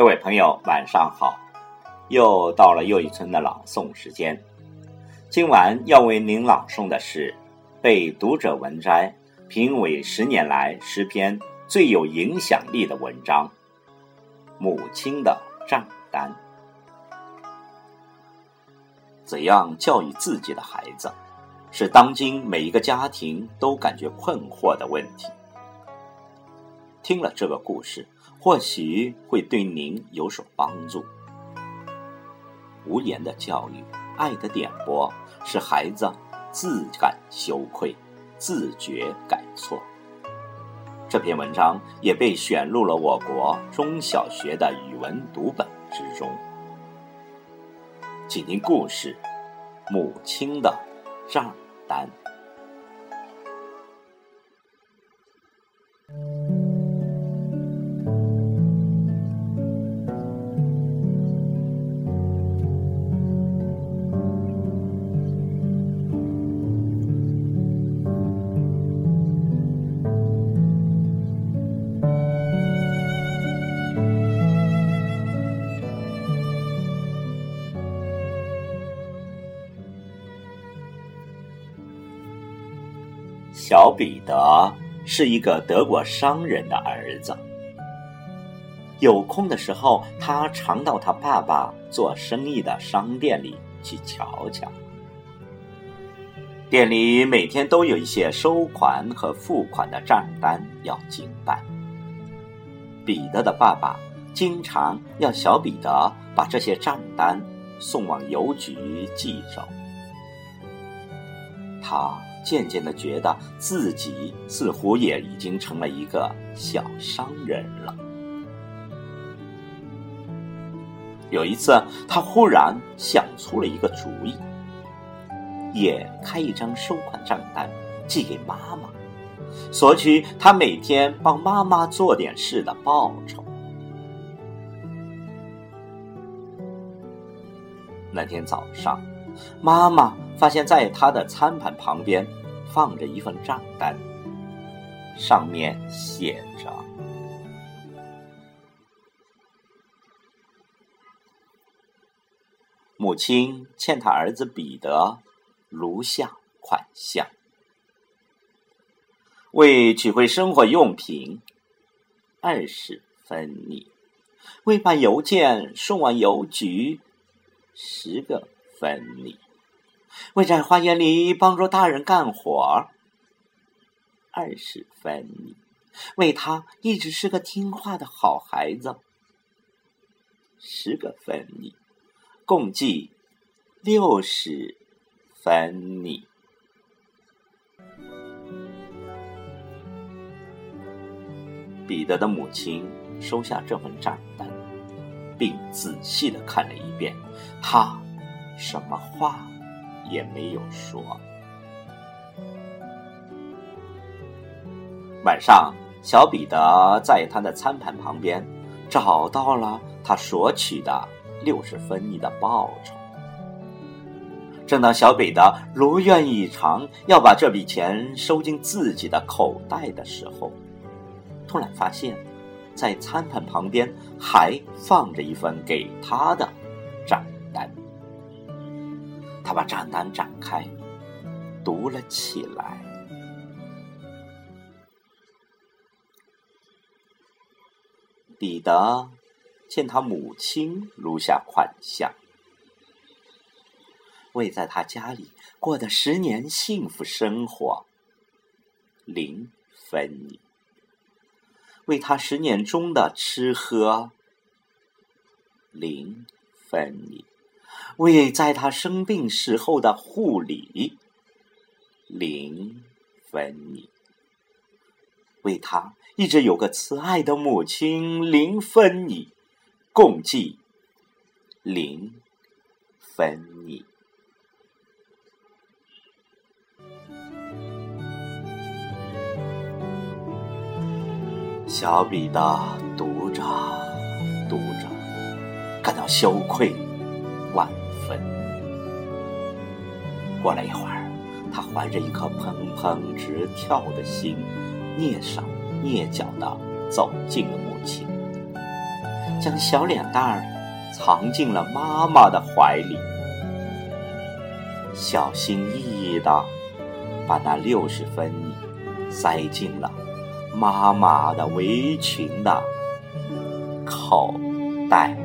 各位朋友，晚上好！又到了又一村的朗诵时间。今晚要为您朗诵的是被读者文摘评为十年来十篇最有影响力的文章《母亲的账单》。怎样教育自己的孩子，是当今每一个家庭都感觉困惑的问题。听了这个故事。或许会对您有所帮助。无言的教育，爱的点拨，使孩子自感羞愧，自觉改错。这篇文章也被选入了我国中小学的语文读本之中。请听故事：母亲的账单。小彼得是一个德国商人的儿子。有空的时候，他常到他爸爸做生意的商店里去瞧瞧。店里每天都有一些收款和付款的账单要经办。彼得的爸爸经常要小彼得把这些账单送往邮局寄走。他。渐渐的觉得自己似乎也已经成了一个小商人了。有一次，他忽然想出了一个主意，也开一张收款账单寄给妈妈，索取他每天帮妈妈做点事的报酬。那天早上。妈妈发现，在他的餐盘旁边放着一份账单，上面写着：“母亲欠他儿子彼得如下款项：为取回生活用品二十分尼，为把邮件送往邮局十个。”分你，为在花园里帮助大人干活二十分，为他一直是个听话的好孩子十个分你，共计六十分你。彼得的母亲收下这份账单，并仔细的看了一遍，他。什么话也没有说。晚上，小彼得在他的餐盘旁边找到了他索取的六十分尼的报酬。正当小彼得如愿以偿要把这笔钱收进自己的口袋的时候，突然发现，在餐盘旁边还放着一份给他的账单。他把账单展开，读了起来。彼得见他母亲如下款项：为在他家里过的十年幸福生活，零分尼；为他十年中的吃喝，零分尼。为在他生病时候的护理，零分尼；为他一直有个慈爱的母亲，零分尼，共计零分尼。小彼得读着读着，感到羞愧。万分。过了一会儿，他怀着一颗砰砰直跳的心，蹑手蹑脚的走进了母亲。将小脸蛋儿藏进了妈妈的怀里，小心翼翼的把那六十分塞进了妈妈的围裙的口袋。